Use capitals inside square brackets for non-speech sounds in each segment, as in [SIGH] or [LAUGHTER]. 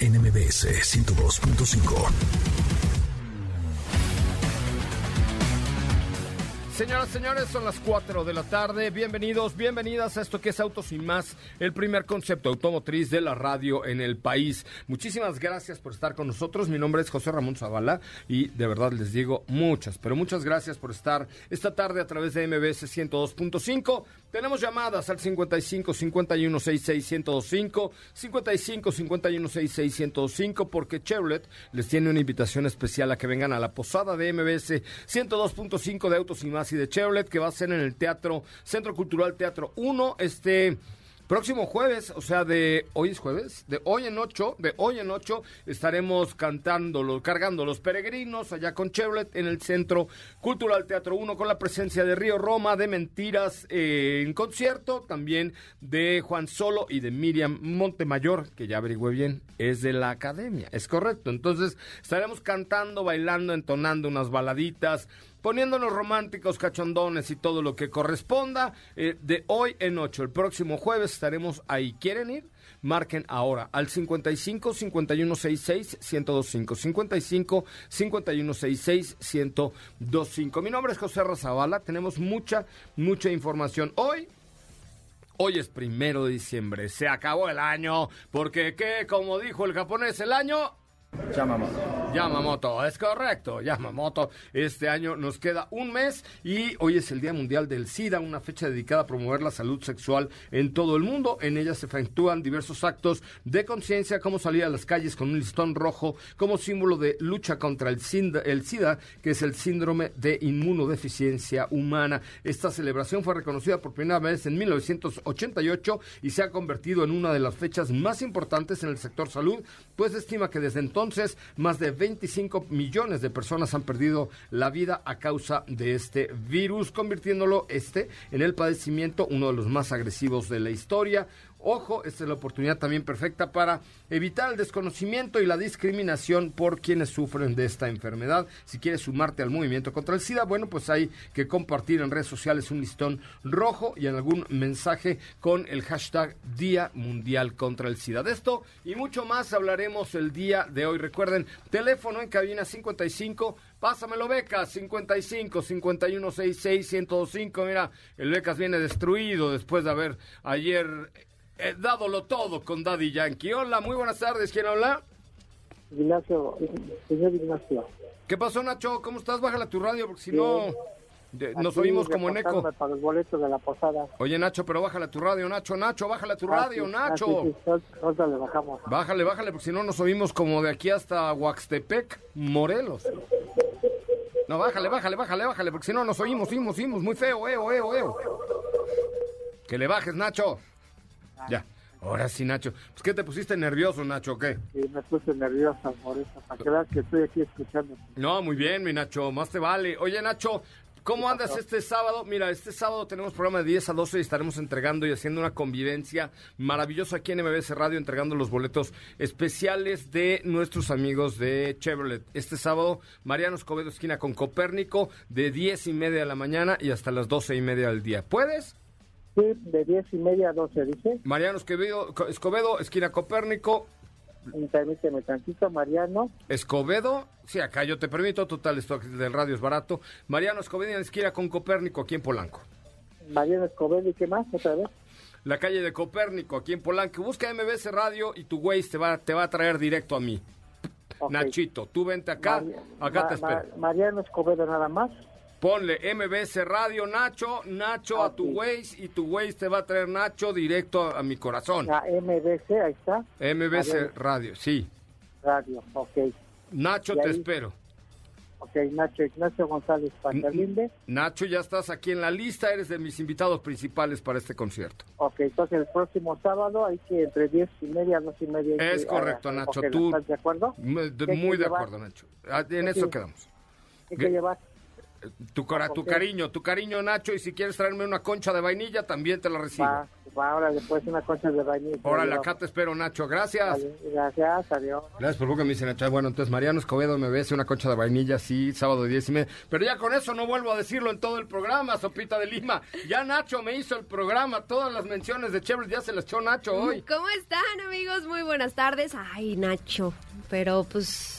NMBS 102.5. Señoras, señores, son las 4 de la tarde. Bienvenidos, bienvenidas a esto que es Autos y Más, el primer concepto automotriz de la radio en el país. Muchísimas gracias por estar con nosotros. Mi nombre es José Ramón Zavala y de verdad les digo muchas, pero muchas gracias por estar esta tarde a través de MBS 102.5. Tenemos llamadas al 55 51 66 1025, 55 51 66 1025, porque Chevrolet les tiene una invitación especial a que vengan a la posada de MBS 102.5 de Autos y Más y de Chevrolet, que va a ser en el Teatro, Centro Cultural Teatro 1, este Próximo jueves, o sea, de hoy es jueves, de hoy en ocho, de hoy en ocho, estaremos cantando, cargando los peregrinos allá con Chevrolet en el Centro Cultural Teatro 1 con la presencia de Río Roma, de Mentiras eh, en concierto, también de Juan Solo y de Miriam Montemayor, que ya averigüé bien, es de la academia, es correcto. Entonces estaremos cantando, bailando, entonando unas baladitas poniéndonos románticos, cachondones y todo lo que corresponda. Eh, de hoy en ocho, el próximo jueves estaremos ahí. ¿Quieren ir? Marquen ahora al 55 5166 1025 55 5166 1025. Mi nombre es José Razabala. Tenemos mucha, mucha información. Hoy Hoy es primero de diciembre, se acabó el año, porque ¿qué? Como dijo el japonés, el año Yamamoto. Yamamoto, es correcto, Yamamoto. Este año nos queda un mes y hoy es el Día Mundial del SIDA, una fecha dedicada a promover la salud sexual en todo el mundo. En ella se efectúan diversos actos de conciencia, como salir a las calles con un listón rojo como símbolo de lucha contra el SIDA, que es el síndrome de inmunodeficiencia humana. Esta celebración fue reconocida por primera vez en 1988 y se ha convertido en una de las fechas más importantes en el sector salud, pues estima que desde entonces entonces, más de 25 millones de personas han perdido la vida a causa de este virus, convirtiéndolo este en el padecimiento uno de los más agresivos de la historia. Ojo, esta es la oportunidad también perfecta para evitar el desconocimiento y la discriminación por quienes sufren de esta enfermedad. Si quieres sumarte al movimiento contra el SIDA, bueno, pues hay que compartir en redes sociales un listón rojo y en algún mensaje con el hashtag Día Mundial contra el SIDA. De esto y mucho más hablaremos el día de hoy. Recuerden, teléfono en cabina 55 Pásamelo, Becas, 55 51 66 105. Mira, el Becas viene destruido después de haber ayer eh, dádolo todo con Daddy Yankee. Hola, muy buenas tardes. ¿Quién habla? Ignacio, señor Ignacio. ¿Qué pasó, Nacho? ¿Cómo estás? Bájala tu radio, porque si no nos oímos como en eco. Para boletos de la posada. Oye, Nacho, pero bájala tu radio, Nacho, Nacho, bájala tu radio, Nacho. le bajamos. Bájale, bájale, porque si no nos oímos como de aquí hasta Huaxtepec, Morelos. No, bájale, bájale, bájale, bájale, porque si no nos oímos, oímos, oímos, muy feo, eo, eo, eo. Que le bajes, Nacho. Ya. Ahora sí, Nacho. Pues, ¿qué te pusiste nervioso, Nacho, o qué? Sí, me puse nerviosa por eso, para que veas que estoy aquí escuchando. No, muy bien, mi Nacho, más te vale. Oye, Nacho, ¿cómo andas este sábado? Mira, este sábado tenemos programa de 10 a 12 y estaremos entregando y haciendo una convivencia maravillosa aquí en MBS Radio, entregando los boletos especiales de nuestros amigos de Chevrolet. Este sábado, Mariano Escobedo, esquina con Copérnico, de 10 y media de la mañana y hasta las 12 y media del día. ¿Puedes? Sí, de 10 y media a 12, dice. Mariano Escobedo, Escobedo esquina Copérnico. Permíteme tantito, Mariano. Escobedo, sí, acá yo te permito, total, esto del radio es barato. Mariano Escobedo esquina con Copérnico, aquí en Polanco. Mariano Escobedo, ¿y qué más otra vez? la calle de Copérnico, aquí en Polanco. Busca MBS Radio y tu güey te va, te va a traer directo a mí. Nachito, tú vente acá, acá te espero. Ma- Mariano Escobedo nada más. Ponle MBS Radio Nacho, Nacho a tu Ok. güey y tu güey te va a traer Nacho directo a, a mi corazón. La MBC, ahí está. Mariano. Radio, sí. Radio, ok. Nacho, te espero. Ok, Nacho Ignacio González Pachalinde. Nacho, ya estás aquí en la lista, eres de mis invitados principales para este concierto. Ok, entonces el próximo sábado hay que entre 10 y media, 12 y media. Es que, correcto, ah, Nacho, tú- ¿Estás de acuerdo? Muy de, acuerdo, Nacho. Ah, En eso quedamos. Hay que llevar. Tu, cora- tu cariño, tu cariño, Nacho, y si quieres traerme una concha de vainilla, también te la recibo. Va, va ahora después una concha de vainilla. Órale, Adiós. acá te espero, Nacho. Gracias. Vale, Gracias, adiós. Gracias por lo que me dicen, Nacho. Bueno, entonces Mariano Escobedo me bese una concha de vainilla, sí, sábado de 10 y media. Pero ya con eso no vuelvo a decirlo en todo el programa, Sopita de Lima. Ya Nacho me hizo el programa, todas las menciones de Chevrolet ya se las echó Nacho hoy. ¿Cómo están, amigos? Muy buenas tardes. Ay, Nacho. Pero pues.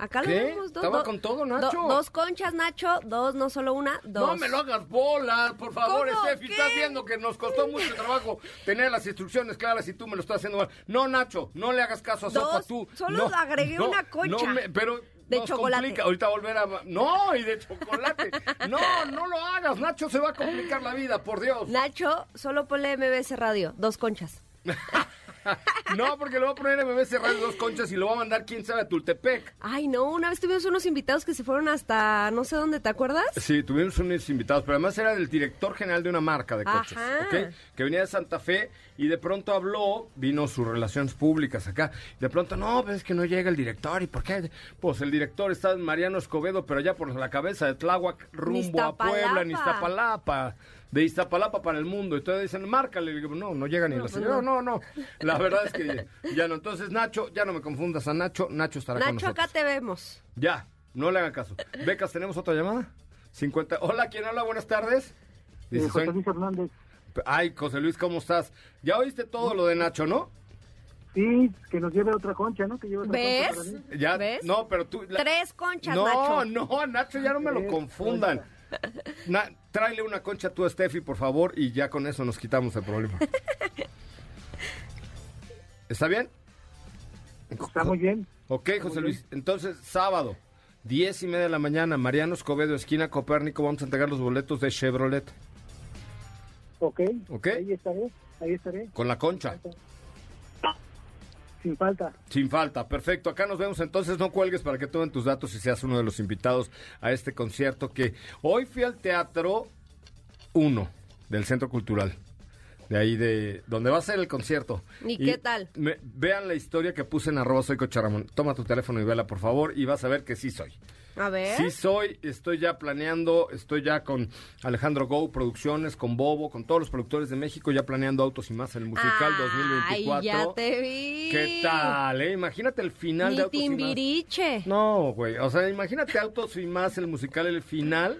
Acá ¿Qué? lo vemos. dos- ¿Estaba do- con todo, Nacho? do- dos conchas, Nacho. Dos, no solo una. Dos. No me lo hagas bola, por favor. ¿Qué? Estás viendo que nos costó mucho trabajo tener las instrucciones claras y tú me lo estás haciendo mal. No, Nacho, no le hagas caso a Sopa tú. solo No, agregué no, una concha. no me- pero De nos chocolate. complica. Ahorita volver a... No, y de chocolate. No, no lo hagas, Nacho, se va a complicar la vida, por Dios. Nacho, solo ponle MBS Radio. Dos conchas. [LAUGHS] [LAUGHS] No, porque le voy a poner MBS Radio dos conchas y lo va a mandar quién sabe a Tultepec. Ay, no. Una vez tuvimos unos invitados que se fueron hasta no sé dónde, ¿te acuerdas? Sí, tuvimos unos invitados, pero además era del director general de una marca de coches, Ajá. ¿ok? Que venía de Santa Fe y de pronto habló, vino sus relaciones públicas acá, de pronto, no, pues es que no llega el director, ¿y por qué? Pues el director está en Mariano Escobedo, pero ya por la cabeza de Tláhuac, rumbo a Puebla, en Iztapalapa. De Iztapalapa para el mundo. Entonces dicen, márcale. Le digo, no, no llega ni la pues señora. No, no, La verdad es que ya no. Entonces, Nacho, ya no me confundas a Nacho. Nacho estará con Nacho, nosotros. acá te vemos. Ya, no le hagan caso. Becas, ¿tenemos otra llamada? 50. Hola, ¿quién habla? Buenas tardes. Dice, Eh, José soy- Luis Hernández. Ay, José Luis, ¿cómo estás? Ya oíste todo lo de Nacho, ¿no? Sí, que nos lleve otra concha, ¿no? Que lleve otra ¿Ves? concha para mí. Ya, ¿Ves? no, pero tú... la- Tres conchas, no, Nacho. no, Nacho, ya no me lo confundan. Na- tráele una concha tú a Steffi, por favor, y ya con eso nos quitamos el problema. [LAUGHS] ¿Está bien? Está muy bien. Ok, José Luis. Entonces, sábado, diez y media de la mañana, Mariano Escobedo, esquina Copérnico, vamos a entregar los boletos de Chevrolet Ok. Ok. Ahí estaré. Ahí estaré. con la concha. Sin falta. Sin falta, perfecto. Acá nos vemos entonces. No cuelgues para que tomen tus datos y seas uno de los invitados a este concierto que hoy fui al Teatro 1 del Centro Cultural. De ahí de donde va a ser el concierto. ¿Y qué tal? me- vean la historia que puse en arroba soy Coche Ramón. Toma tu teléfono y vela, por favor, y vas a ver que sí soy. A ver. Sí soy, estoy ya planeando, estoy ya con Alejandro Go Producciones, con Bobo, con todos los productores de México, ya planeando Autos y Más, el musical Ay, 2024. ya te vi. ¿Qué tal, eh? Imagínate el final de Autos y Más. Timbiriche. No, güey, o sea, imagínate Autos y Más, el musical, el final,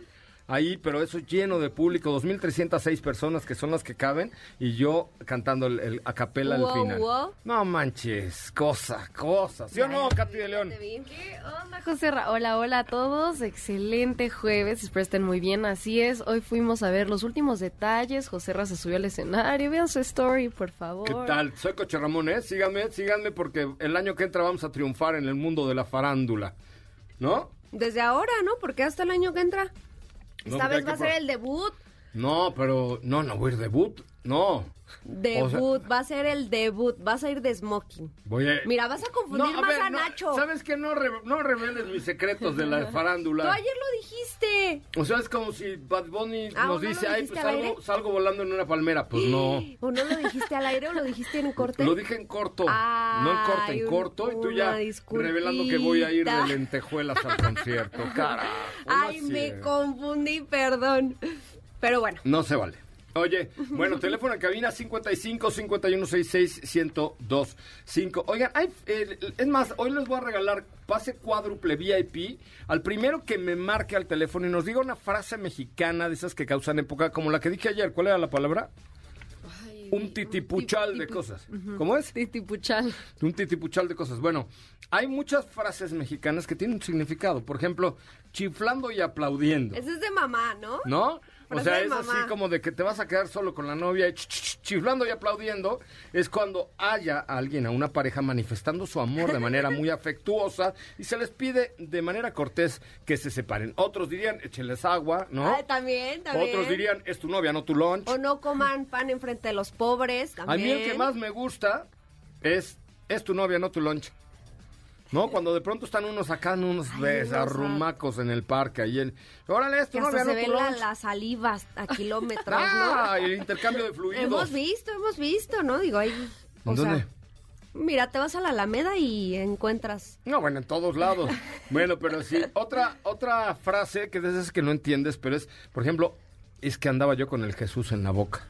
ahí, pero eso lleno de público, 2.306 personas que son las que caben, y yo cantando el, el a capela al final. wow. No manches, cosa, cosa. ¿Sí o no, Katy de León? ¿Qué onda, José? Ra- Hola, hola a todos. Excelente jueves. Espero estén muy bien. Así es. Hoy fuimos a ver los últimos detalles. José Ra se subió al escenario. Vean su story, por favor. ¿Qué tal? Soy Coche Ramón, ¿eh? Síganme, síganme porque el año que entra vamos a triunfar en el mundo de la farándula. ¿No? Desde ahora, ¿no? Porque hasta el año que entra. Esta vez va a ser el debut. No, pero... No, no voy a ir debut. No. Debut, va a ser el debut. Vas a ir de smoking. Voy a... Mira, vas a confundir No, más ver, a no, Nacho. ¿Sabes qué? No, re- no reveles mis secretos de la [LAUGHS] Tú farándula. ayer lo dijiste. O sea, es como si Bad Bunny Ah, ¿o nos no dice, ay, pues al salgo, salgo volando en una palmera. Pues no. [GASPS] ¿O no lo dijiste al aire o lo dijiste en corte? Lo dije en corto, no en corto, Ay, en corto, y tú ya disculpita. revelando que voy a ir de lentejuelas al concierto. Carajo, no Ay, me confundí, perdón. Pero bueno. No se vale. Oye, bueno, [LAUGHS] teléfono en cabina 55 51 66 1025. Oigan, hay, eh, es más, hoy les voy a regalar pase cuádruple VIP al primero que me marque al teléfono y nos diga una frase mexicana de esas que causan época, como la que dije ayer. ¿Cuál era la palabra? Un titipuchal de cosas. ¿Cómo es? Titipuchal. Un titipuchal de cosas. Bueno, hay muchas frases mexicanas que tienen un significado. Por ejemplo, chiflando y aplaudiendo. Ese es de mamá, ¿no? ¿No? O sea, es mamá. así como de que te vas a quedar solo con la novia y ch- ch- chiflando y aplaudiendo. Es cuando haya a alguien, a una pareja, manifestando su amor de manera muy [LAUGHS] afectuosa y se les pide de manera cortés que se separen. Otros dirían, échenles agua, ¿no? Ah, también, también. Otros dirían, es tu novia, no tu lunch. O no coman pan enfrente de los pobres, A también. mí el que más me gusta es, es tu novia, no tu lunch. ¿No? Cuando de pronto están unos acá, unos Ay, desarrumacos en el parque. Ahí en, Órale, es tu Que hasta se no ve tu la, lunch. la saliva a [LAUGHS] kilómetros, Ah, el intercambio de fluidos. Hemos visto, hemos visto, ¿no? Digo, ahí... o ¿En sea, dónde? mira, te vas a la Alameda y encuentras... No, bueno, en todos lados. [LAUGHS] bueno, pero sí. Otra, otra frase que esas que no entiendes, pero es, por ejemplo, es que andaba yo con el Jesús en la boca.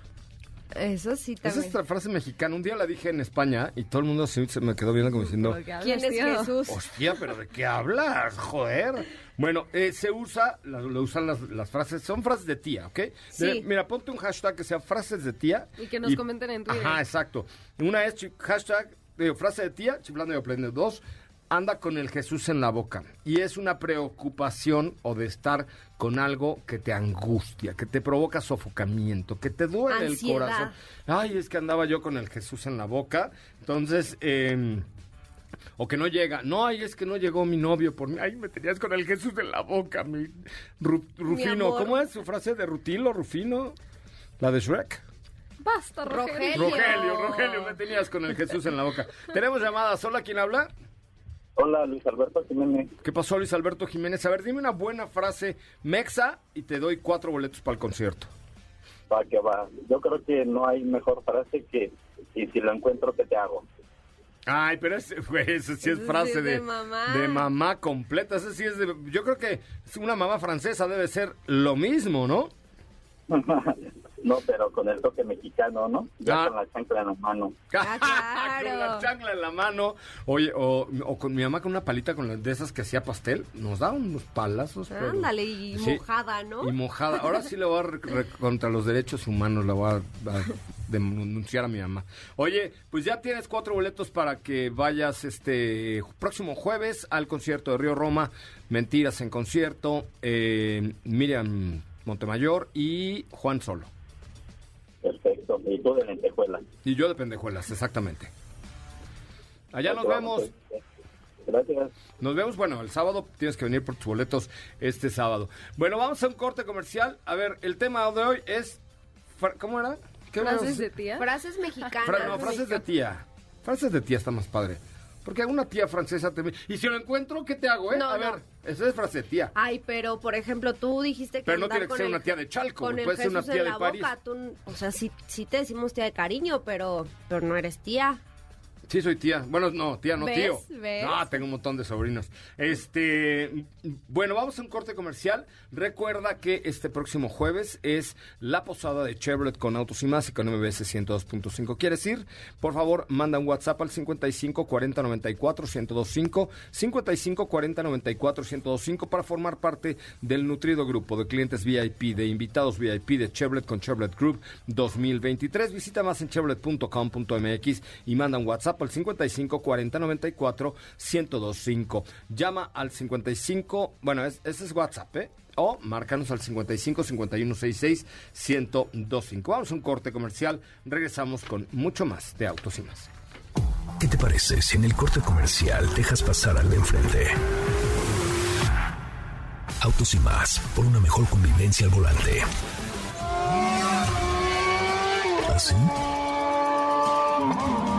Eso sí Esa es otra frase mexicana. Un día la dije en España y todo el mundo así se me quedó viendo como diciendo... ¿Quién es Jesús? Hostia, pero ¿de qué hablas? Joder. Bueno, eh, se usa, la- lo usan las, las frases, son frases de tía, ¿ok? De- Sí. mira, ponte un hashtag que sea frases de tía. Y que nos comenten en Twitter. Ajá, exacto. Una es hashtag, digo, frase de tía, chiflando y aprende. Dos, anda con el Jesús en la boca. Y es una preocupación o de estar con algo que te angustia, que te provoca sofocamiento, que te duele Ansiedad. el corazón. Ay, es que andaba yo con el Jesús en la boca. Entonces, eh, o que no llega. No, ay, es que no llegó mi novio por mí. Ay, me tenías con el Jesús en la boca, mi Ru- Rufino. ¿Cómo es su frase de Rutilo, Rufino? La de Shrek. Basta, Rogelio. Rogelio. Rogelio, Rogelio, me tenías con el Jesús en la boca. Tenemos llamadas. Hola, ¿quién habla? Hola, Luis Alberto Jiménez. ¿Qué pasó, Luis Alberto Jiménez? A ver, dime una buena frase mexa y te doy cuatro boletos para el concierto. Va, que va. Yo creo que no hay mejor frase que y si lo encuentro, ¿qué te hago? Ay, pero ese, güey, ese sí es Ese frase sí de, de mamá. de mamá completa. Ese sí es de. Yo creo que una mamá francesa debe ser lo mismo, ¿no? [LAUGHS] no, pero con el toque mexicano, ¿no? Ya Ah. con la chancla en la mano. [LAUGHS] Ah, con la claro. chancla en la mano. Oye, o, o con mi mamá con una palita con las de esas que hacía pastel. Nos da unos palazos. pero- Ándale, y Sí. mojada, ¿no? Y mojada. Ahora sí le voy a re- re- contra los derechos humanos, la voy a, a denunciar a mi mamá. Oye, pues ya tienes cuatro boletos para que vayas este próximo jueves al concierto de Río Roma, Mentiras en concierto, eh, Miriam Montemayor y Juan Solo. Perfecto. Y tú de lentejuela. Y yo de pendejuelas, exactamente. Allá nos vemos. Gracias. Nos vemos, bueno, el sábado tienes que venir por tus boletos este sábado. Bueno, vamos a un corte comercial. A ver, el tema de hoy es... ¿Cómo era? ¿Qué ¿Frases de tía? Frases mexicanas. Fra- no, frases de tía. Frases de tía está más padre. Porque alguna tía francesa te... Y si lo encuentro, ¿qué te hago, eh? No, a no. ver, esa es frase de tía. Ay, pero por ejemplo, tú dijiste que Pero no tiene que ser el- una tía de Chalco, puede ser una Jesús tía en de la París. boca, tú, o sea, sí, sí te decimos tía de cariño, pero, pero no eres tía. Sí, soy tía. Bueno, no, tía, no ¿Ves? tío. ¿Ves? No, tengo un montón de sobrinos. Este, bueno, vamos a un corte comercial. Recuerda que este próximo jueves es la posada de Chevrolet con Autos y Más y con MBS 102.5. ¿Quieres ir? Por favor, manda un WhatsApp al 55 40 94 1025, 55 40 94 1025 para formar parte del nutrido grupo de clientes VIP, de invitados VIP de Chevrolet con Chevrolet Group 2023. Visita más en chevrolet.com.mx y manda un WhatsApp al 55 40 94 1025. Llama al 55, bueno, es- ese es WhatsApp, ¿eh? O márcanos al 55 51 66 1025. Vamos a un corte comercial. Regresamos con mucho más de Autos y más. ¿Qué te parece si en el corte comercial dejas pasar al de enfrente? Autos y más, por una mejor convivencia al volante. ¿Así?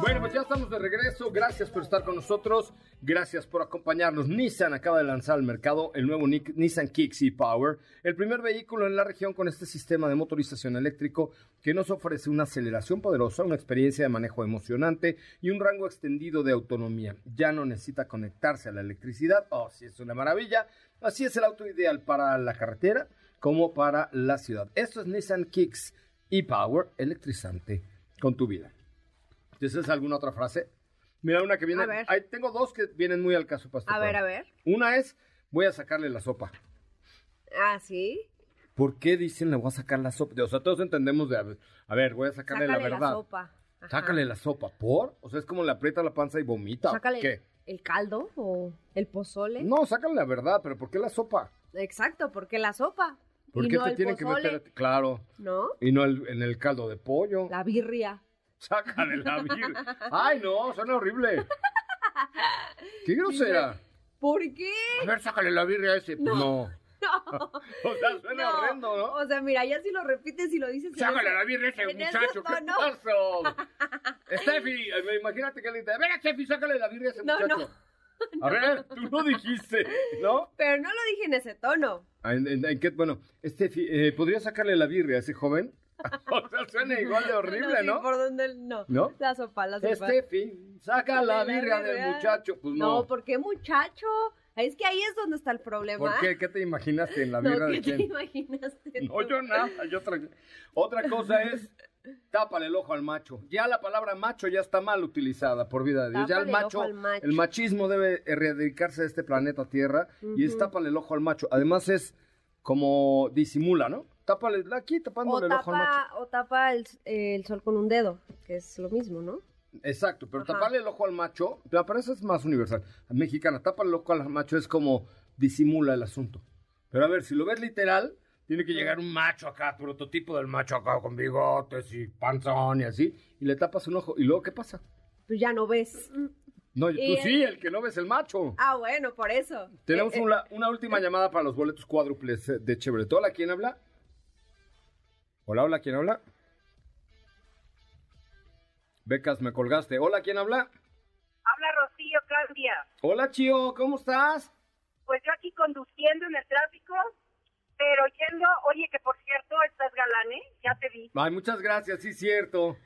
Bueno, pues ya estamos de regreso. Gracias por estar con nosotros. Gracias por acompañarnos. Nissan acaba de lanzar al mercado el nuevo Ni- Nissan Kicks e-Power, el primer vehículo en la región con este sistema de motorización eléctrico que nos ofrece una aceleración poderosa, una experiencia de manejo emocionante y un rango extendido de autonomía. Ya no necesita conectarse a la electricidad. Oh, sí, es una maravilla. Así es el auto ideal para la carretera como para la ciudad. Esto es Nissan Kicks e-Power, electrizante con tu vida. ¿Tienes alguna otra frase? Mira, una que viene. A ver. Ahí tengo dos que vienen muy al caso este A ver, a ver. Una es, voy a sacarle la sopa. Ah, sí. ¿Por qué dicen le voy a sacar la sopa? O sea, todos entendemos de, a ver, voy a sacarle, Sácale la verdad. sopa. Ajá. Sácale la sopa. ¿Por? O sea, es como le aprieta la panza y vomita. Sácale ¿Qué? el caldo o el pozole. No, sácale la verdad, pero ¿por qué la sopa? Exacto, porque la sopa. ¿Por y qué no te tienen que pozole, meter a ti? Claro. ¿No? Y no el- en el caldo de pollo. La birria. [LAUGHS] Sácale la birria. Ay, no, suena horrible. Qué [LAUGHS] grosera. ¿Por qué? A ver, sácale la birria a ese. Pues no. No. [LAUGHS] O sea, suena No. horrendo, ¿no? O sea, mira, ya si lo repites y lo dices. Sácale la birria a ese muchacho. ¿Qué pasó? Steffi, imagínate que le dice, a ver, Steffi, sácale la birria a ese No, muchacho. A ver, tú lo dijiste, ¿no? Pero no lo dije en ese tono. Ah, ¿En, en- en qué? Bueno, Steffi, eh, ¿podría sacarle la birria a ese joven? [LAUGHS] o sea, suena igual de horrible, sí, ¿no? ¿Por dónde? No. ¿No? La sopa, la sopa. Steffi, saca la birria del muchacho. Pues No, no. ¿por qué muchacho? Es que ahí es donde está el problema. ¿Por qué? ¿Qué te imaginaste en la [LAUGHS] No, birra ¿qué de te imaginaste? No, yo nada, yo otra, otra cosa es tápale el ojo al macho. Ya la palabra macho ya está mal utilizada por vida de Dios. Ya el Tápale el macho, ojo al macho. el machismo debe erradicarse de este planeta Tierra y es tápale el ojo al macho. Además es como disimula, ¿no? Tápale aquí O tapándole el ojo al macho. o tapa el, el sol con un dedo, que es lo mismo, ¿no? Exacto, pero Ajá. taparle el ojo al macho, me parece es más universal. Mexicana, tápale el ojo al macho es como disimula el asunto. Pero a ver, si lo ves literal, tiene que llegar un macho acá, prototipo del macho acá con bigotes y panzón y así, y le tapas un ojo. ¿Y luego qué pasa? Pues ya no ves. No, tú sí, el que no ves el macho. Ah, bueno, por eso. Tenemos Eh, eh, una, una última llamada para los boletos cuádruples eh, de Chevrolet. Hola, ¿quién habla? Hola, hola, ¿quién habla? Becas, me colgaste. Hola, ¿quién habla? Habla Rocío Claudia. Hola, Chío, ¿cómo estás? Pues yo aquí conduciendo en el tráfico, pero yendo, oye, que por cierto, estás galán, ¿eh? Ya te vi. Ay, muchas gracias, sí, cierto.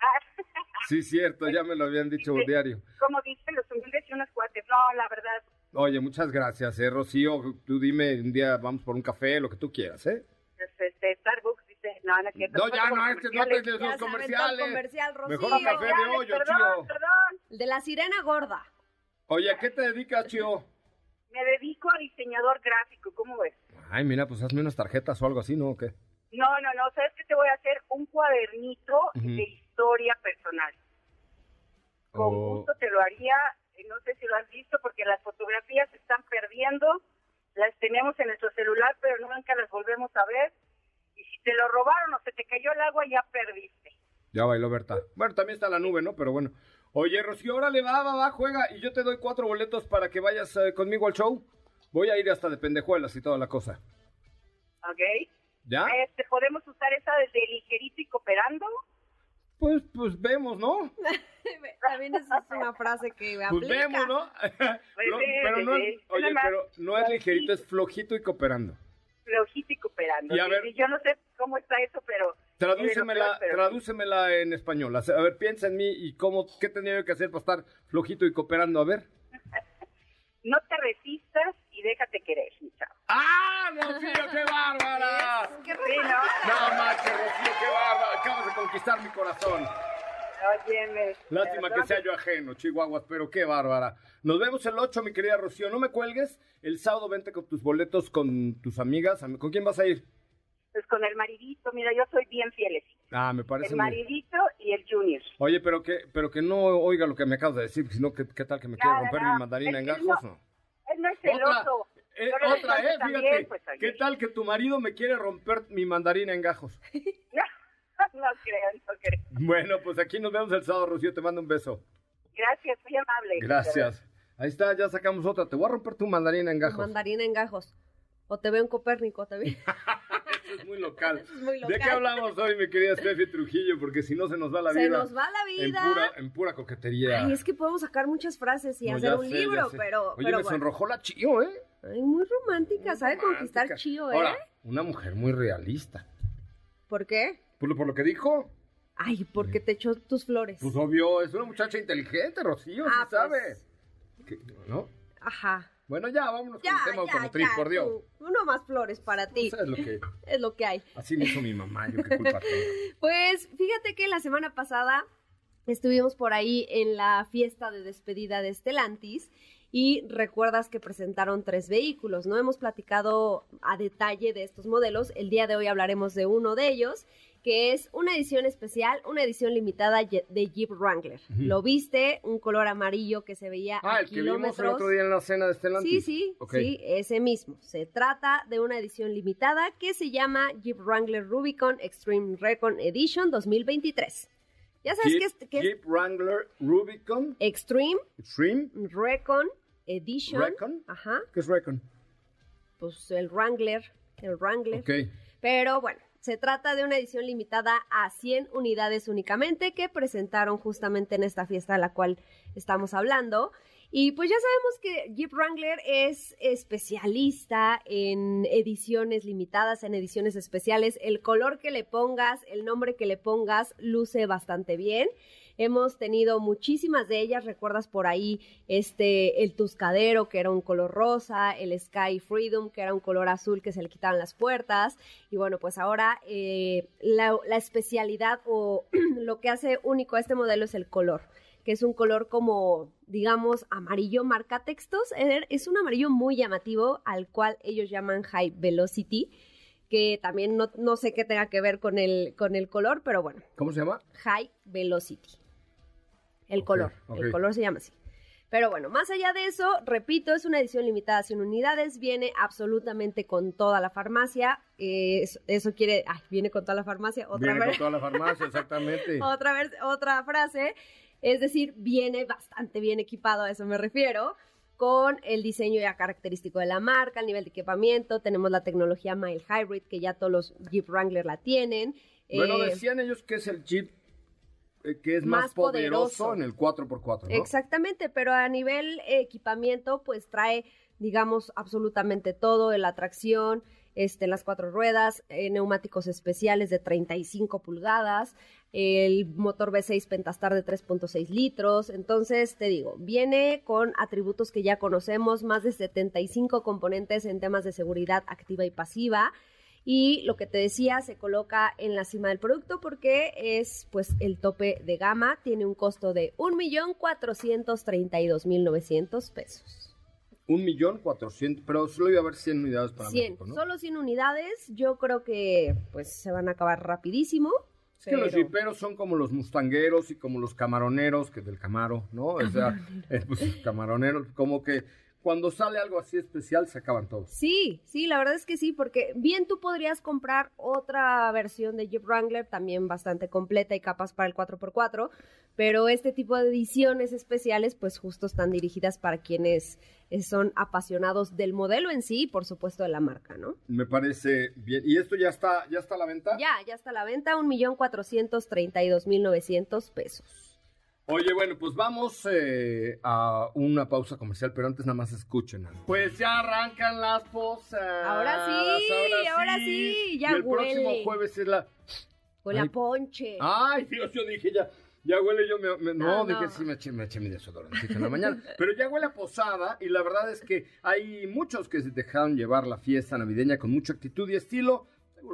Ah, [LAUGHS] Sí, cierto, ya me lo habían dicho Sí. diario. Como dicen los humildes y unos cuates. No, la verdad, Oye, muchas gracias, eh, Rocío. Tú dime, un día vamos por un café, lo que tú quieras, ¿eh? este, este, Starbucks dice, no, no es cierto. No, ya no, este no te de los comerciales. comercial, Rocío. Mejor un café de Comerciales, hoyo, perdón, Chío. perdón. El de la sirena gorda. Oye, ¿a qué te dedicas, Chío? Me dedico a diseñador gráfico, ¿cómo ves? Ay, mira, pues hazme unas tarjetas o algo así, ¿no? ¿O qué? No, no, no, ¿sabes qué te voy a hacer? Un cuadernito de historia personal. Con Oh. gusto te lo haría, eh, no sé si lo has visto, porque las fotografías se están perdiendo, las tenemos en nuestro celular, pero nunca las volvemos a ver. Y si te lo robaron o se te cayó el agua, ya perdiste. Ya bailó Berta. Bueno, también está la nube, ¿no? Pero bueno. Oye, Rocío, órale, va, va, va, juega. Y yo te doy cuatro boletos para que vayas eh, conmigo al show. Voy a ir hasta de pendejuelas y toda la cosa. ¿Ok? ¿Ya? Este, ¿Podemos usar esa desde ligerito y cooperando? Pues, pues vemos, ¿no? [LAUGHS] También esa es una frase que Pues aplica. vemos, ¿no? [LAUGHS] Pero sí, no es, oye, pero no es ligerito, es flojito y cooperando. Flojito y cooperando. Y a ver- sí, Yo no sé cómo está eso, pero... Tradúcemela, pero- tradúcemela en español. A ver, piensa en mí y cómo, qué tendría yo que hacer para estar flojito y cooperando. A ver. [LAUGHS] No te resistas y déjate querer, mi chavo. ¡Ah, Rocío, qué bárbara! Qué Sí, ¿no? No, macho, Rocío, qué bárbara. Acabas de conquistar mi corazón. Óyeme. Lástima que sea yo ajeno, Chihuahuas, pero qué bárbara. Nos vemos el 8, mi querida Rocío. No me cuelgues. El sábado vente con tus boletos con tus amigas. ¿Con quién vas a ir? Pues con el maridito, mira, yo soy bien fielecita. Ah, me parece El muy... maridito y el junior. Oye, pero que, pero que no oiga lo que me acabas de decir, sino que qué tal que me no, romper no. mi mandarina en gajos, no. ¿no? Él no es Otra, celoso. eh, Yo le otra, eh, también, fíjate. pues. ¿Qué tal que tu marido me quiere romper mi mandarina en gajos? [LAUGHS] No, no creo, no creo. Bueno, pues aquí nos vemos el sábado, Rocío. Te mando un beso. Gracias, muy amable. Gracias. Ahí está, ya sacamos otra. Te voy a romper tu mandarina en gajos. Mandarina en gajos. O te veo en Copérnico también. [LAUGHS] Eso es muy local. Eso es muy ¿De qué local. hablamos hoy, mi querida Steffi Trujillo? Porque si no se nos va la Se vida. nos va la En vida. pura, en pura coquetería. Ay, es que podemos sacar muchas frases y No, hacer un sé, libro, pero, Oye, pero me bueno. sonrojó la chío, ¿eh? Ay, muy romántica, sabe conquistar chío, ¿eh? Ahora, una mujer muy realista. ¿Por qué? Por lo, por lo que dijo, Ay, porque te echó tus flores. pues obvio, es una muchacha inteligente, Rocío, Ah, sí sabe. pues. ¿Qué? ¿No? Ajá. Bueno, ya, vámonos Ya, con el tema ya, automotriz, ya, por Dios. tú. Uno más flores para ti. ¿Sabes lo que? [LAUGHS] Es lo que hay. Así me hizo mi mamá, yo qué culpa tengo. [LAUGHS] Pues fíjate que la semana pasada estuvimos por ahí en la fiesta de despedida de Estelantis Y recuerdas que presentaron tres vehículos, ¿no? Hemos platicado a detalle de estos modelos. El día de hoy hablaremos de uno de ellos que es una edición especial, una edición limitada de Jeep Wrangler. Lo viste, un color amarillo que se veía Ah, a el que vimos el kilómetros. otro día en la cena de Stellantis. Sí, sí, sí, ese mismo. Se trata de una edición limitada que se llama Jeep Wrangler Rubicon Extreme Recon Edition 2023. Ya sabes Jeep, que es, que es Jeep Wrangler Rubicon Extreme Extreme. Recon Edition. Recon. Ajá, ¿Qué es Recon? pues el Wrangler, el Wrangler. Ok. Pero bueno, se trata de una edición limitada a 100 unidades únicamente que presentaron justamente en esta fiesta de la cual estamos hablando. Y pues ya sabemos que Jeep Wrangler es especialista en ediciones limitadas, en ediciones especiales. El color que le pongas, el nombre que le pongas, luce bastante bien. Hemos tenido muchísimas de ellas, recuerdas por ahí este el Tuscadero que era un color rosa, el Sky Freedom que era un color azul que se le quitaban las puertas. Y bueno pues ahora eh, la, la especialidad o [CLEARS THROAT] lo que hace único a este modelo es el color que es un color como digamos amarillo. Marca textos Er- es un amarillo muy llamativo al cual ellos llaman High Velocity que también no, no sé qué tenga que ver con el, con el color, pero bueno, ¿Cómo se llama? High Velocity. El color, el color se llama así. Pero bueno, más allá de eso, repito, es una edición limitada a 100 unidades, viene absolutamente con toda la farmacia. eh, eso, eso quiere, ay, viene con toda la farmacia, otra Viene con vez, toda la farmacia, [LAUGHS] exactamente. otra vez, otra frase. Es decir, viene bastante bien equipado, a eso me refiero, con el diseño ya característico de la marca, el nivel de equipamiento, tenemos la tecnología Mile Hybrid, que ya todos los Jeep Wrangler la tienen. Bueno, Eh, decían ellos que es el Jeep que es Más más, poderoso, poderoso. en el 4x4, ¿no? Exactamente, pero a nivel eh, equipamiento, pues trae, digamos, absolutamente todo, la tracción, este, las cuatro ruedas, eh, neumáticos especiales de 35 pulgadas, el motor V6 Pentastar de 3.6 litros. Entonces, te digo, viene con atributos que ya conocemos, más de 75 componentes en temas de seguridad activa y pasiva. Y lo que te decía, se coloca en la cima del producto porque es pues el tope de gama. Tiene un costo de 1.432.900 pesos. Un millón cuatrocientos, pero solo iba a haber 100 unidades para 100, México, ¿no? solo 100 unidades. Yo creo que pues se van a acabar rapidísimo. Es que los pero- jiperos son como los mustangueros y como los camaroneros, que del camaro, ¿no? O sea, eh, pues, camaroneros, como que cuando sale algo así especial se acaban todos. Sí, sí, la verdad es que sí, porque bien tú podrías comprar otra versión de Jeep Wrangler, también bastante completa y capaz para el 4x4, pero este tipo de ediciones especiales, pues justo están dirigidas para quienes eh, son apasionados del modelo en sí y por supuesto de la marca, ¿no? Me parece bien. ¿Y esto ya está, ya está a la venta? Ya, ya está a la venta, 1.432.900 pesos. Oye, bueno, pues vamos eh, a una pausa comercial, pero antes nada más escuchen. algo. Pues ya arrancan las posadas. Ahora sí, ahora sí, ya y el próximo jueves es la... Con la Ay. ponche. Ay, Dios, yo dije ya, ya huele yo, me, me- no, Ah, No, dije no. sí, me eché, me eché mi desodorante en la mañana, [LAUGHS] pero ya huele a posada y la verdad es que hay muchos que se dejaron llevar la fiesta navideña con mucha actitud y estilo.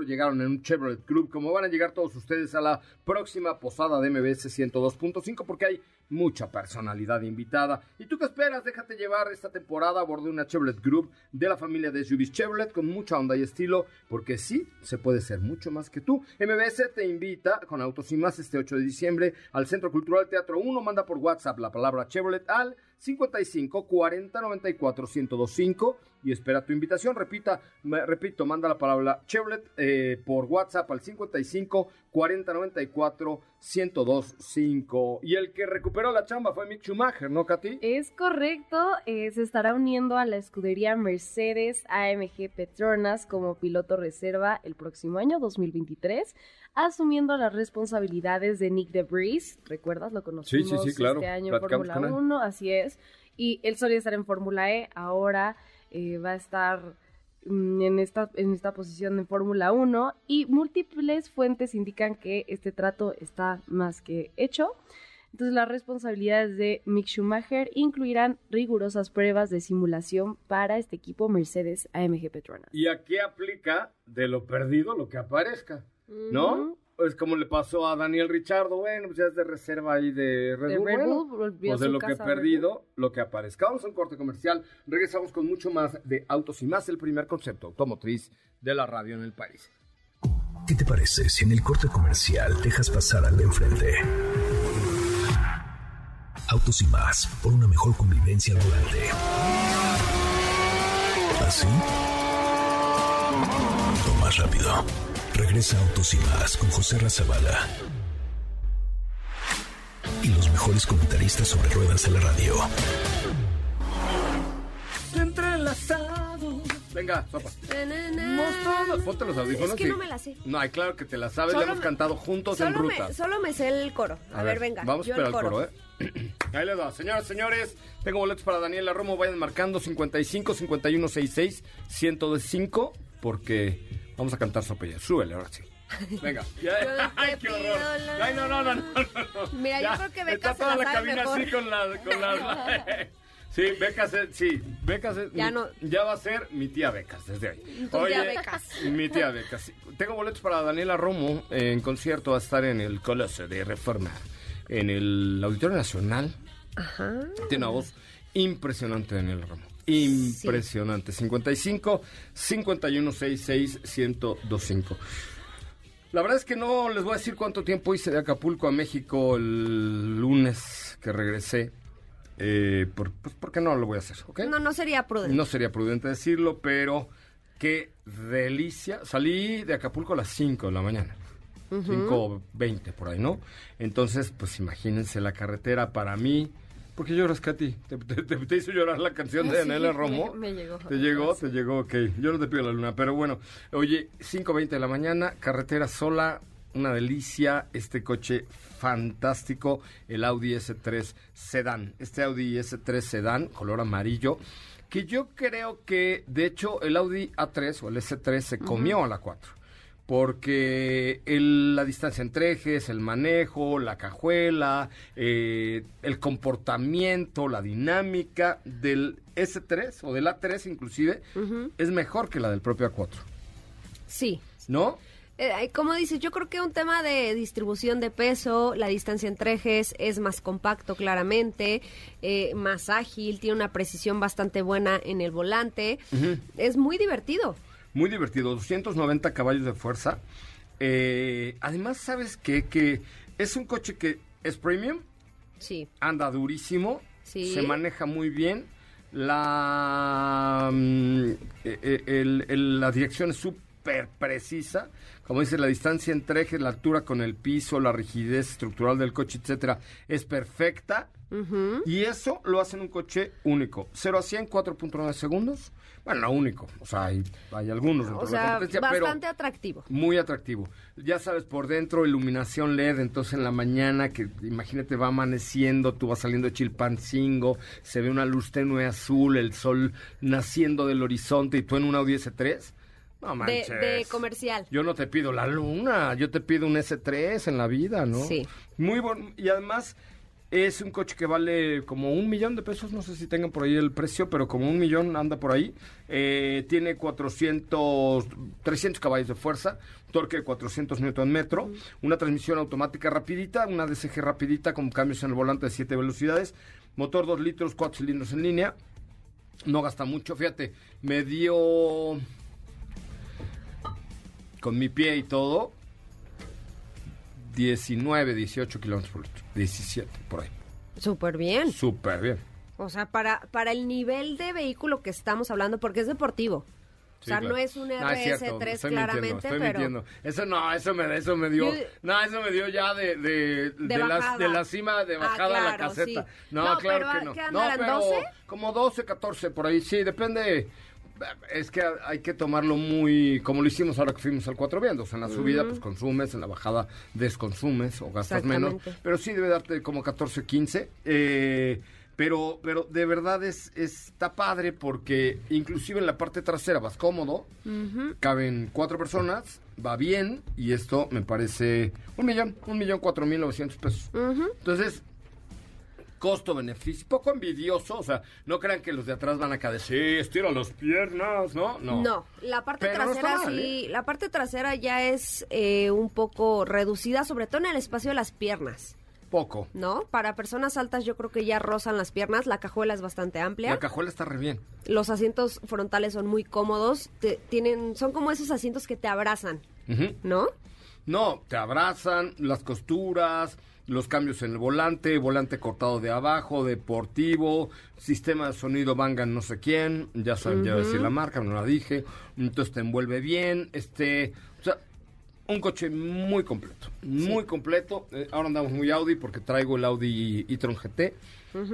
Llegaron en un Chevrolet Club, como van a llegar todos ustedes a la próxima posada de MBS 102.5, porque hay mucha personalidad invitada. ¿Y tú qué esperas? Déjate llevar esta temporada a bordo de una Chevrolet Group de la familia de SUVs Chevrolet con mucha onda y estilo, porque sí, se puede ser mucho más que tú. MBS te invita con Autos y Más este 8 de diciembre al Centro Cultural Teatro 1. Manda por WhatsApp la palabra Chevrolet al 55 40 94 1025 y espera tu invitación. Repita, me- repito, manda la palabra Chevrolet eh, por WhatsApp al 55 40 94 1025. Y el que recuperó la chamba fue Mick Schumacher, ¿no, Katy? Es correcto, eh, se estará uniendo a la escudería Mercedes AMG Petronas como piloto reserva el próximo año 2023, asumiendo las responsabilidades de Nick DeVries. ¿Recuerdas? Lo conocimos Sí, sí, sí, claro. este año en Fórmula con él. 1, así es. Y él solía estar en Fórmula E, ahora eh, va a estar mm, en esta, en esta posición en Fórmula 1 y múltiples fuentes indican que este trato está más que hecho. Entonces las responsabilidades de Mick Schumacher incluirán rigurosas pruebas de simulación para este equipo Mercedes AMG Petronas. ¿Y a qué aplica de lo perdido lo que aparezca? ¿No? Es como le pasó a Daniel Richardo, bueno, pues ya es de reserva ahí de Red De Bull. Red bueno, Bull, a pues de lo que he perdido, lo que aparezca. Vamos a un corte comercial, regresamos con mucho más de autos y más, el primer concepto automotriz de la radio en el país. ¿Qué te parece si en el corte comercial dejas pasar al de enfrente? Autos y más, por una mejor convivencia al volante. ¿Así? O más rápido. Regresa Autos y más con José Razabala. Y los mejores comentaristas sobre ruedas de la radio. Entrelazado. Venga, sopa. Todos. Ponte los audífonos. Es que y- no me la sé. No, ay, claro que te la sabes, Solo la hemos me- cantado juntos en Solo ruta. me, solo me sé el coro. A, ver, venga. Vamos a yo el esperar el coro, ¿eh? [CLEARS THROAT] Ahí le da. Señoras, señores, tengo boletos para Daniela Romo. Vayan marcando 55 51 66 105 porque vamos a cantar su apellido. Súbele, ahora sí. Venga. [LAUGHS] [LAUGHS] Ay, qué horror. la- Ay, no, no, no, no, no. Mira, yo creo que Beca Está se toda la cabina mejor. así con la... Con la... [LAUGHS] Sí, Becas, sí, Becas, Ya no. ya va a ser mi tía Becas desde hoy. Tu tía Becas. Mi tía Becas. sí. Tengo boletos para Daniela Romo eh, en concierto, va a estar en el Coloso de Reforma, en el Auditorio Nacional. Ajá. Tiene una voz impresionante Daniela Romo. Impresionante. 55 51 66 1025. La verdad es que no les voy a decir cuánto tiempo hice de Acapulco a México el lunes que regresé. Eh, por, pues porque no lo voy a hacer, ¿ok? No, no sería prudente. No sería prudente decirlo, pero qué delicia. Salí de Acapulco a las 5 de la mañana. 5.20 por ahí, ¿no? Entonces, pues imagínense la carretera para mí. ¿Por qué lloras, Katy? ¿Te, te- te- te hizo llorar la canción de [LAUGHS] Sí, Daniela Romo? me- me llegó. ¿Te llegó? Te llegó, ok. Yo no te pido la luna, pero bueno. Oye, 5.20 de la mañana, carretera sola, una delicia. Este coche fantástico, el Audi S3 Sedan. Este Audi S3 Sedan, color amarillo, que yo creo que, de hecho, el Audi A3 o el S3 se comió a la 4 porque el- la distancia entre ejes, el manejo, la cajuela, eh, el comportamiento, la dinámica del S3 o del A3 inclusive es mejor que la del propio A4, Sí. ¿no? Eh, como dices, yo creo que un tema de distribución de peso, la distancia entre ejes es más compacto claramente, eh, más ágil, tiene una precisión bastante buena en el volante, es muy divertido. Muy divertido, 290 caballos de fuerza. Eh, además, ¿sabes qué? Que es un coche que es premium, Sí. anda durísimo, Sí. se maneja muy bien, la, mm, el- el- la dirección es súper precisa, como dice, la distancia entre ejes, la altura con el piso, la rigidez estructural del coche, etcétera, es perfecta. Y eso lo hace en un coche único. 0 a 100, 4.9 segundos. Bueno, no único. O sea, hay, hay algunos de la competencia, pero bastante atractivo. muy atractivo. Ya sabes, por dentro iluminación LED, entonces en la mañana, que imagínate va amaneciendo, tú vas saliendo de Chilpancingo, se ve una luz tenue azul, el sol naciendo del horizonte y tú en un Audi S3. No De, manches. de comercial. Yo no te pido la luna, yo te pido un S3 en la vida, ¿no? Sí. Muy bueno. Y además es un coche que vale como un millón de pesos, no sé si tengan por ahí el precio, pero como un millón anda por ahí. Eh, tiene 400, 300 caballos de fuerza, torque de 400 Newton metro, una transmisión automática rapidita, una DCG rapidita con cambios en el volante de 7 velocidades, motor 2 litros, 4 cilindros en línea. No gasta mucho, fíjate, me dio con mi pie y todo, 19, 18 kilómetros por litro. 17, por ahí. Súper bien. Súper bien. O sea, para, para el nivel de vehículo que estamos hablando, porque es deportivo. O Sí, sea, claro. no es un No, es RS3 claramente, estoy pero... mintiendo. Eso no, eso me, eso me dio, Yo- no, eso me dio ya de, de, de, la, bajada. de la cima de Ah, bajada a la claro, caseta. sí. No, No, claro pero, que no. ¿qué no, pero 12? como 12, 14 por ahí, sí, depende. Es que hay que tomarlo muy, como lo hicimos ahora que fuimos al Cuatro Vientos. En la subida, pues consumes, en la bajada desconsumes o gastas menos. Pero sí debe darte como 14, 15. Eh, pero, pero de verdad es, está padre porque inclusive en la parte trasera vas cómodo, caben cuatro personas, va bien y esto me parece un millón, un millón cuatro mil novecientos pesos. Entonces, costo-beneficio, poco envidioso, o sea, no crean que los de atrás van acá de, sí, estira las piernas, ¿no? No. No, la parte Pero trasera mal, sí, ¿eh? la parte trasera ya es eh, un poco reducida, sobre todo en el espacio de las piernas, Poco. ¿no? Para personas altas yo creo que ya rozan las piernas, la cajuela es bastante amplia. La cajuela está re bien. Los asientos frontales son muy cómodos, te- tienen, son como esos asientos que te abrazan. ¿no? No, te abrazan, las costuras, los cambios en el volante, volante cortado de abajo, deportivo, sistema de sonido Bang no sé quién, ya saben, ya decir la marca, no la dije, entonces te envuelve bien, este, o sea, un coche muy completo, muy completo. Eh, ahora andamos muy Audi porque traigo el Audi e-tron GT,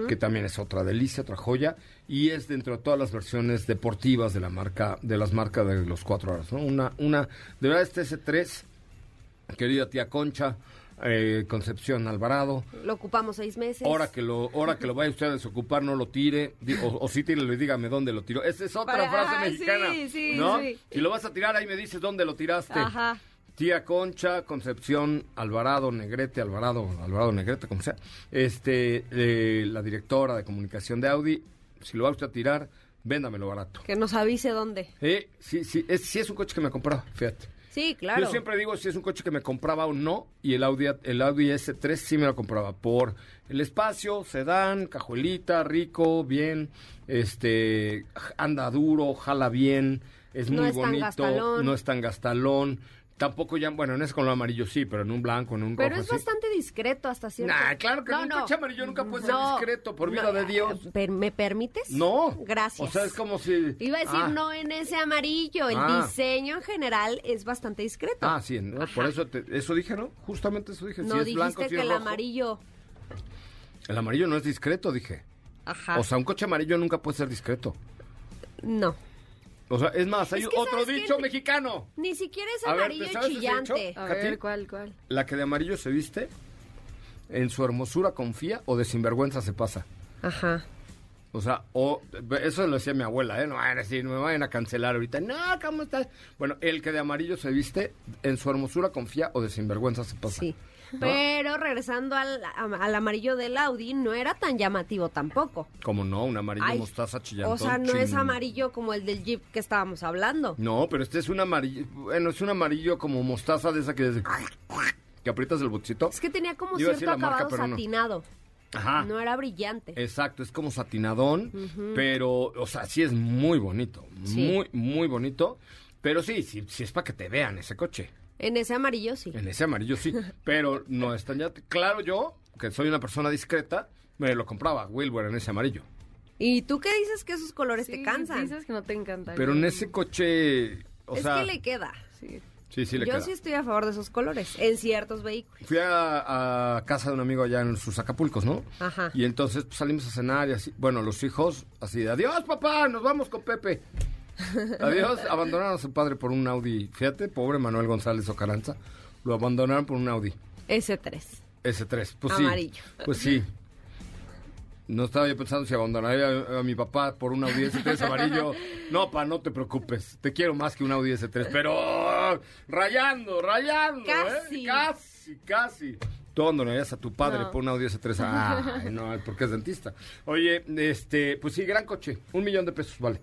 que también es otra delicia, otra joya, y es dentro de todas las versiones deportivas de la marca, de las marcas de los cuatro horas, ¿no? Una, una, de verdad este S3 querida tía Concha, eh, Concepción Alvarado. Lo ocupamos seis meses. Ahora que lo, ahora que lo vaya usted a desocupar, no lo tire. O, o si tírelo y dígame dónde lo tiró. Esa es otra Para- frase mexicana. sí, sí, ¿no? sí. Si lo vas a tirar, ahí me dices dónde lo tiraste. Ajá. Tía Concha, Concepción Alvarado, Negrete, Alvarado, Alvarado Negrete, como sea. Este, eh, la directora de comunicación de Audi. Si lo va usted a tirar, véndamelo barato. Que nos avise dónde. Eh, sí, sí, es, sí es un coche que me compraba, fíjate. Sí, claro. Yo siempre digo si es un coche que me compraba o no, y el Audi, el Audi S3 sí me lo compraba por el espacio, sedán, cajuelita, rico, bien, este, anda duro, jala bien, es No muy es bonito, no es tan gastalón, tampoco ya, bueno, en ese color amarillo sí, pero en un blanco, en un Pero rojo es sí. bastante discreto hasta cierto. Nah, claro que No, un no. coche amarillo nunca puede ser discreto, por vida no, de Dios. per- ¿Me permites? No. Gracias. O sea, es como si... Iba a decir Ah. no en ese amarillo. El Ah. diseño en general es bastante discreto. Ah, sí, por eso, te- eso dije, ¿no? Justamente eso dije. no si es dijiste blanco, si que es el rojo. amarillo. El amarillo no es discreto, dije. Ajá. O sea, un coche amarillo nunca puede ser discreto. no. O sea, es más, hay Es que, otro dicho mexicano. Ni siquiera es A ver, amarillo ¿te sabes ese chillante. A Katy. ver, ¿cuál, cuál? La que de amarillo se viste, en su hermosura confía o de sinvergüenza se pasa. Ajá. O sea, o eso lo decía mi abuela, ¿eh? No van a decir, me vayan a cancelar ahorita. No, ¿cómo estás? Bueno, el que de amarillo se viste, en su hermosura confía o de sinvergüenza se pasa. Sí. Pero regresando al, al amarillo del Audi, no era tan llamativo tampoco. Como no, un amarillo Ay, mostaza chillantón. O sea, no es amarillo como el del Jeep que estábamos hablando. No, pero este es un amarillo, bueno, es un amarillo como mostaza de esa que, que aprietas el botcito. Es que tenía como cierto marca, acabado pero no. satinado. Ajá. No era brillante. Exacto, es como satinadón, pero, o sea, sí es muy bonito, Sí. muy, muy bonito. Pero sí, sí, sí es para que te vean ese coche. En ese amarillo sí. En ese amarillo sí, [LAUGHS] pero no es tan ya. Claro, yo, que soy una persona discreta, me lo compraba Wilbur en ese amarillo. ¿Y tú qué dices que esos colores te cansan? Dices que no te encantan. Pero en ese coche, o es sea, que le queda. Sí. sí, sí le Yo queda. sí estoy a favor de esos colores en ciertos vehículos. Fui a, a casa de un amigo allá en sus Acapulcos, ¿no? Ajá. Y entonces pues, salimos a cenar y así. Bueno, los hijos, así de adiós, papá, nos vamos con Pepe. Adiós, abandonaron a su padre por un Audi. Fíjate, pobre Manuel González Ocaranza. Lo abandonaron por un Audi Ese 3. S3. Pues sí. Amarillo. Pues sí. No estaba yo pensando si abandonaría a, a mi papá por un Audi S3 amarillo. No, pa, no te preocupes. Te quiero más que un Audi S3. Pero rayando, rayando. Casi. ¿eh? Casi, casi. Tú abandonarías a tu padre No. por un Audi S3. Ay, no, porque es dentista. Oye, este, pues sí, gran coche. Un millón de pesos vale.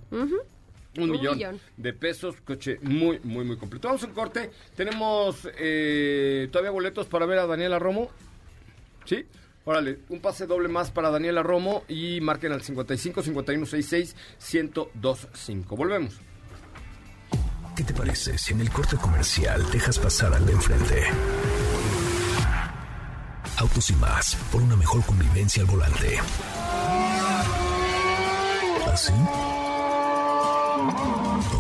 Un, Un millón, millón. de pesos, coche muy, muy, muy completo. Vamos a un corte. Tenemos eh, todavía boletos para ver a Daniela Romo. ¿Sí? Órale, un pase doble más para Daniela Romo y marquen al 55 51 66 1025. Volvemos. ¿Qué te parece si en el corte comercial dejas pasar al de enfrente? Autos y más, por una mejor convivencia al volante. ¿Así?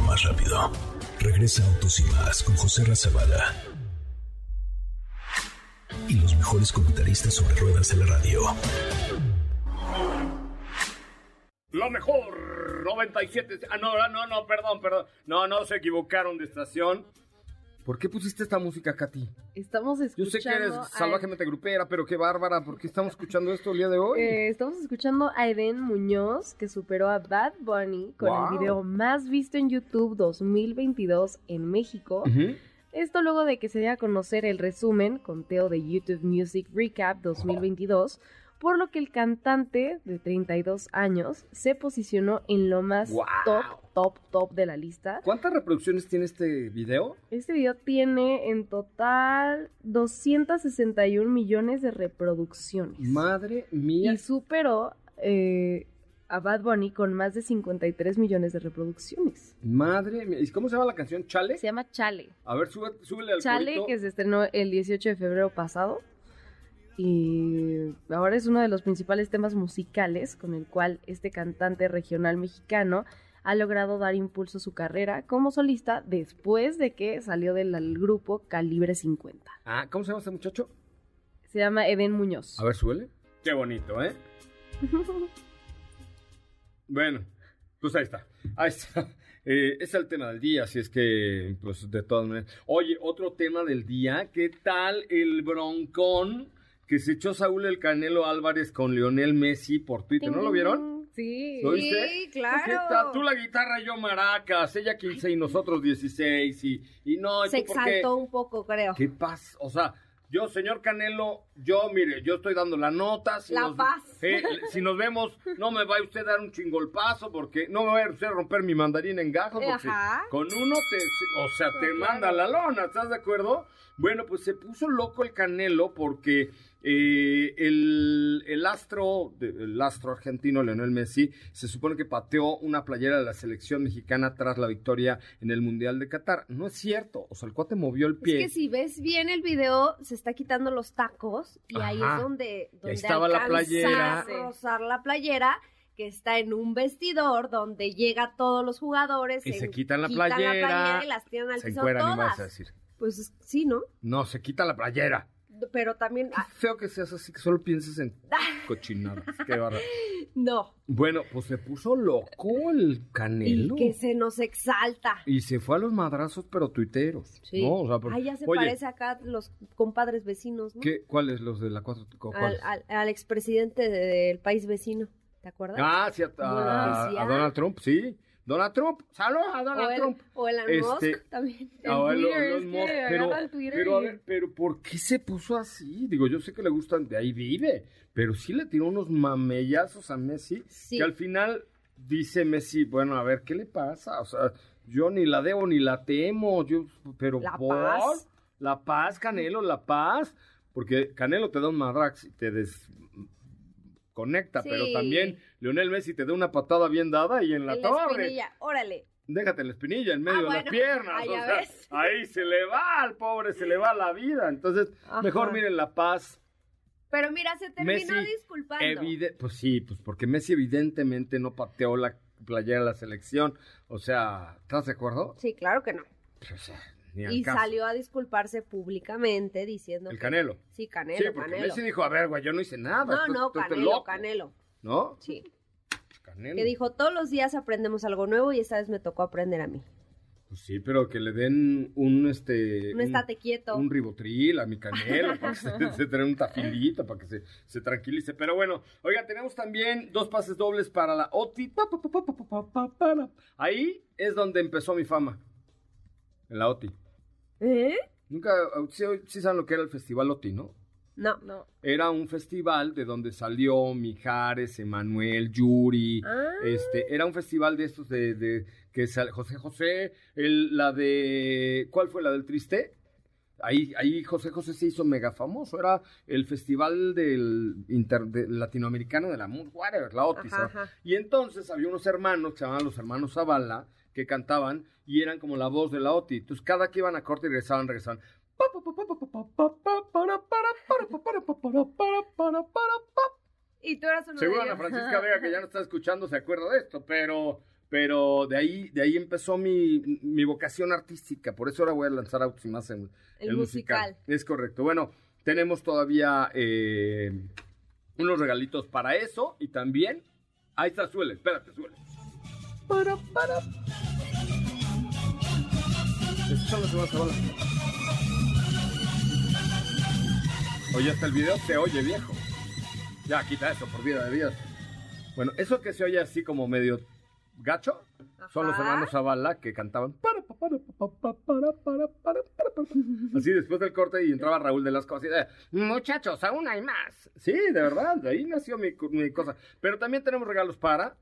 Más rápido. Regresa Autos y más con José Razabala. Y los mejores comentaristas sobre ruedas de la radio. Lo mejor, 97. Ah, no, no, no, perdón, perdón. No, no, se equivocaron de estación. ¿Por qué pusiste esta música, Katy? Estamos Yo escuchando... sé que eres a- salvajemente grupera, pero qué bárbara. ¿Por qué estamos escuchando esto el día de hoy? Eh, estamos escuchando a Eden Muñoz, que superó a Bad Bunny con Wow. el video más visto en YouTube 2022 en México. Esto luego de que se dé a conocer el resumen, conteo de YouTube Music Recap 2022, por lo que el cantante de 32 años se posicionó en lo más top, top, top de la lista. ¿Cuántas reproducciones tiene este video? Este video tiene en total 261 millones de reproducciones. Madre mía. y superó eh, a Bad Bunny con más de 53 millones de reproducciones. Madre mía. ¿Y cómo se llama la canción? ¿Chale? Se llama Chale. A ver, sube, súbele al Chale, corito. que se estrenó el 18 de febrero pasado. Y ahora es uno de los principales temas musicales con el cual este cantante regional mexicano ha logrado dar impulso a su carrera como solista después de que salió del grupo Calibre 50. Ah, ¿cómo se llama este muchacho? Se llama Eden Muñoz. A ver, súbele. Qué bonito, ¿eh? [LAUGHS] Bueno, pues ahí está. Ahí está. Eh, es el tema del día, así es que, pues de todas maneras. Oye, otro tema del día, ¿qué tal el broncón que se echó Saúl el Canelo Álvarez con Lionel Messi por Twitter? ¿No lo vieron? Sí. ¿Lo viste? Sí, claro. Tú la guitarra, yo maracas, ella 15 y nosotros 16 y, y no, ¿y Se exaltó un poco, creo. ¿Qué pasa? O sea, yo, señor Canelo, yo, mire, yo estoy dando la nota. Si La nos, paz. eh, si nos vemos, no me vaya usted a dar un chingolpazo, porque no me usted a romper mi mandarín en gajos, porque Ajá. con uno te, o sea, te manda la lona, ¿estás de acuerdo? Bueno, pues se puso loco el Canelo porque eh, el, el astro, el astro argentino Leonel Messi, se supone que pateó una playera de la selección mexicana tras la victoria en el Mundial de Qatar. No es cierto, o sea, el cuate movió el pie. Es que si ves bien el video, se está quitando los tacos y ahí es donde, donde estaba la playera. a rozar la playera que está en un vestidor donde llega todos los jugadores Y se en- quitan la playera, y las tiran al se piso todas. a decir. Pues es- sí, ¿no? No, se quita la playera. Pero también Qué ah, feo que seas así, que solo pienses en [LAUGHS] cochinadas. Qué bárbaro. no. Bueno, pues se puso loco el Y Canelo. que se nos exalta. Y se fue a los madrazos, pero tuiteros. Sí. ¿no? O sea, porque- Ay, ya se Oye, parece acá los compadres vecinos, ¿no? ¿qué, ¿cuáles los de la 4? Al, al, al expresidente de- del país vecino, ¿te acuerdas? Ah, sí, a, a- Bueno, a Donald Trump, sí. Donald Trump, saludos a o, Donald el, Trump. o Elon Este, Musk también. Ah, El Elon- Twitter, Elon es que Musk, pero, el Twitter pero a ver, pero ¿por qué se puso así? Digo, yo sé que le gustan, de ahí vive, pero sí le tiró unos mamellazos a Messi, Sí. que al final dice Messi, bueno, a ver, ¿qué le pasa? O sea, yo ni la debo ni la temo, yo, pero La ¿por? paz. La paz, Canelo, la paz, porque Canelo te da un madrax y te desconecta, pero también Lionel Messi te da una patada bien dada y en la En torre. espinilla, órale. Déjate la espinilla en medio Ah, de las piernas. Ah, o sea, [LAUGHS] ahí se le va al pobre, se le va la vida. Entonces, Ajá. mejor miren la paz. Pero mira, se terminó Messi, disculpando. Pues sí, pues porque Messi evidentemente no pateó la playera de la selección. O sea, ¿estás de acuerdo? Sí, claro que no. Pues, o sea, Y caso. salió a disculparse públicamente diciendo El que- Canelo. Sí, Canelo, sí, porque Canelo. Messi dijo, a ver, güey, yo no hice nada. No, tú- no, tú Canelo, loco", Canelo. ¿No? Sí. Canelo. Que dijo, todos los días aprendemos algo nuevo y esta vez me tocó aprender a mí. Pues sí, pero que le den un, este... Un estate quieto. un ribotril a mi canelo [LAUGHS] para que se, se un tafilito para que se, se tranquilice. Pero bueno, oiga, tenemos también dos pases dobles para la OTI. Ahí es donde empezó mi fama. En la OTI. ¿Eh? Nunca, sí, sí saben lo que era el festival OTI, ¿no? No. No. Era un festival de donde salió Mijares, Emanuel, Yuri. Ah. Este, era un festival de estos de, de que sal- José José, el, la de ¿cuál fue la del Triste? Ahí, ahí José José se hizo mega famoso, era el festival del inter- de- latinoamericano de la whatever, la Otis. Ajá, ¿no? ajá. Y entonces había unos hermanos que se llamaban los hermanos Zavala, que cantaban y eran como la voz de la Oti. Entonces cada que iban a corte y regresaban, regresaban. Y tú eras uno Seguro de Ana. Francisca Vega, que ya no está escuchando, se acuerda de esto, pero, pero de ahí, de ahí empezó mi, mi vocación artística. Por eso ahora voy a lanzar autos y más en El musical. Es correcto. Bueno, tenemos todavía eh, unos regalitos para eso y también. Ahí está, suele, espérate, suele. Para, para. Esas son las que vas a Oye, hasta el video se oye viejo. Ya, quita eso, por vida de Dios. Bueno, eso que se oye así como medio gacho, son los Ajá. hermanos Zavala que cantaban. Así después del corte y entraba Raúl de las cosas y de, muchachos, aún hay más. Sí, de verdad, de ahí nació mi, mi cosa. Pero también tenemos regalos para...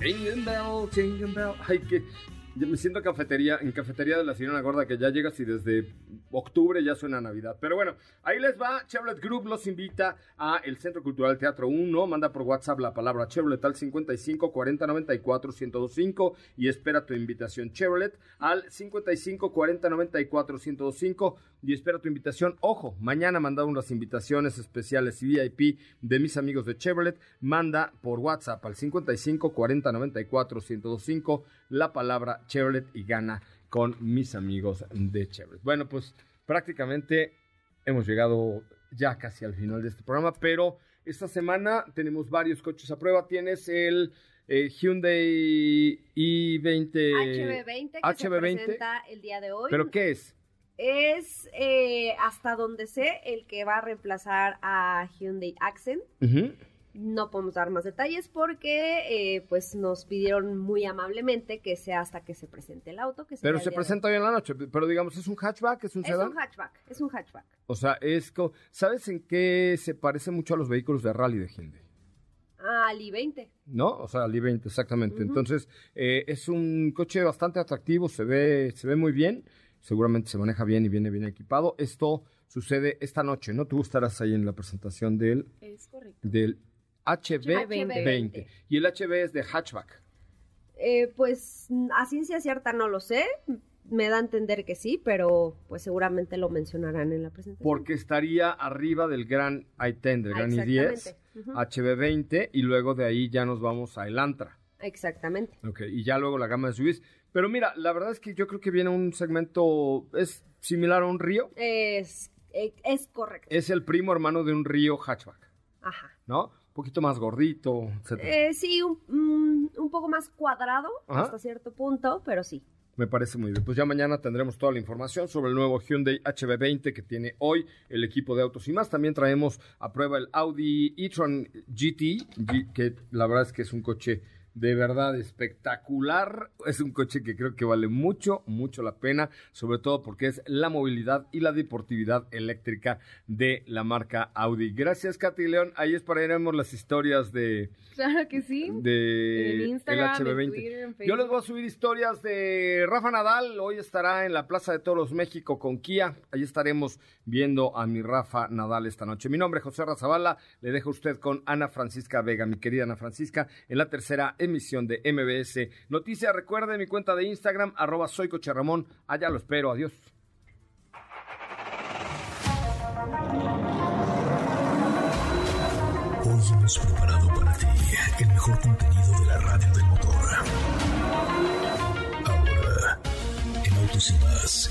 Jingle bell, jingle bell. Ay, que yo me siento cafetería, en cafetería de la señora gorda que ya llegas y desde octubre ya suena Navidad. Pero bueno, ahí les va. Chevrolet Group los invita a el Centro Cultural Teatro 1. Manda por WhatsApp la palabra Chevrolet al 55 40 94 1025 y espera tu invitación. Chevrolet al 55 40 94 1025 y espera tu invitación. Ojo, mañana mandaron las invitaciones especiales VIP de mis amigos de Chevrolet. Manda por WhatsApp al 55 40 94 1025 la palabra Chevrolet y gana con mis amigos de Chevrolet. Bueno, pues prácticamente hemos llegado ya casi al final de este programa, pero esta semana tenemos varios coches a prueba. Tienes el eh, Hyundai i20 HB20 que se HB20. presenta el día de hoy. ¿Pero qué es? Es, eh, hasta donde sé, el que va a reemplazar a Hyundai Accent. No podemos dar más detalles porque eh, pues nos pidieron muy amablemente que sea hasta que se presente el auto. Que Pero se de presenta hoy en la noche. Pero digamos, ¿es un hatchback? ¿Es un. Es sedán? un hatchback, es un hatchback. O sea, es co- ¿sabes en qué se parece mucho a los vehículos de rally de Hyundai? Ah, el i20. ¿No? O sea, el i20, exactamente. Entonces, eh, es un coche bastante atractivo, se ve, se ve muy bien, seguramente se maneja bien y viene bien equipado. Esto sucede esta noche, ¿no? Tú estarás ahí en la presentación del, Es correcto. del HB20. HB20. Y el HB es de hatchback. Eh, pues a ciencia cierta no lo sé. Me da a entender que sí, pero pues seguramente lo mencionarán en la presentación. Porque estaría arriba del gran i10, del Ah, gran i10, exactamente. Ujú. HB20, y luego de ahí ya nos vamos a el Antra. Exactamente. Ok, y ya luego la gama de SUVs. Pero mira, la verdad es que yo creo que viene un segmento, es similar a un Río. Es, eh, es correcto. Es el primo hermano de un Río hatchback, Ajá. ¿no? Poquito más gordito, etc. Eh, sí, un, un- un poco más cuadrado Ajá. hasta cierto punto, pero sí. Me parece muy bien. Pues ya mañana tendremos toda la información sobre el nuevo Hyundai HB20 que tiene hoy el equipo de autos y más. También traemos a prueba el Audi e-tron GT, que la verdad es que es un coche de verdad espectacular. Es un coche que creo que vale mucho, mucho la pena, sobre todo porque es la movilidad y la deportividad eléctrica de la marca Audi. Gracias, Katy León. Ahí esperaremos las historias de, Claro que sí. de En Instagram, el en HB20. Twitter, en Yo les voy a subir historias de Rafa Nadal. Hoy estará en la Plaza de Toros México con Kia. Ahí estaremos viendo a mi Rafa Nadal esta noche. Mi nombre es José Razabala. Le dejo a usted con Ana Francisca Vega, mi querida Ana Francisca, en la tercera emisión de MBS Noticias. Recuerde mi cuenta de Instagram, arroba soy. Allá lo espero. Adiós. Hoy hemos preparado para ti el mejor contenido de la radio del motor. Ahora, en Autos y más,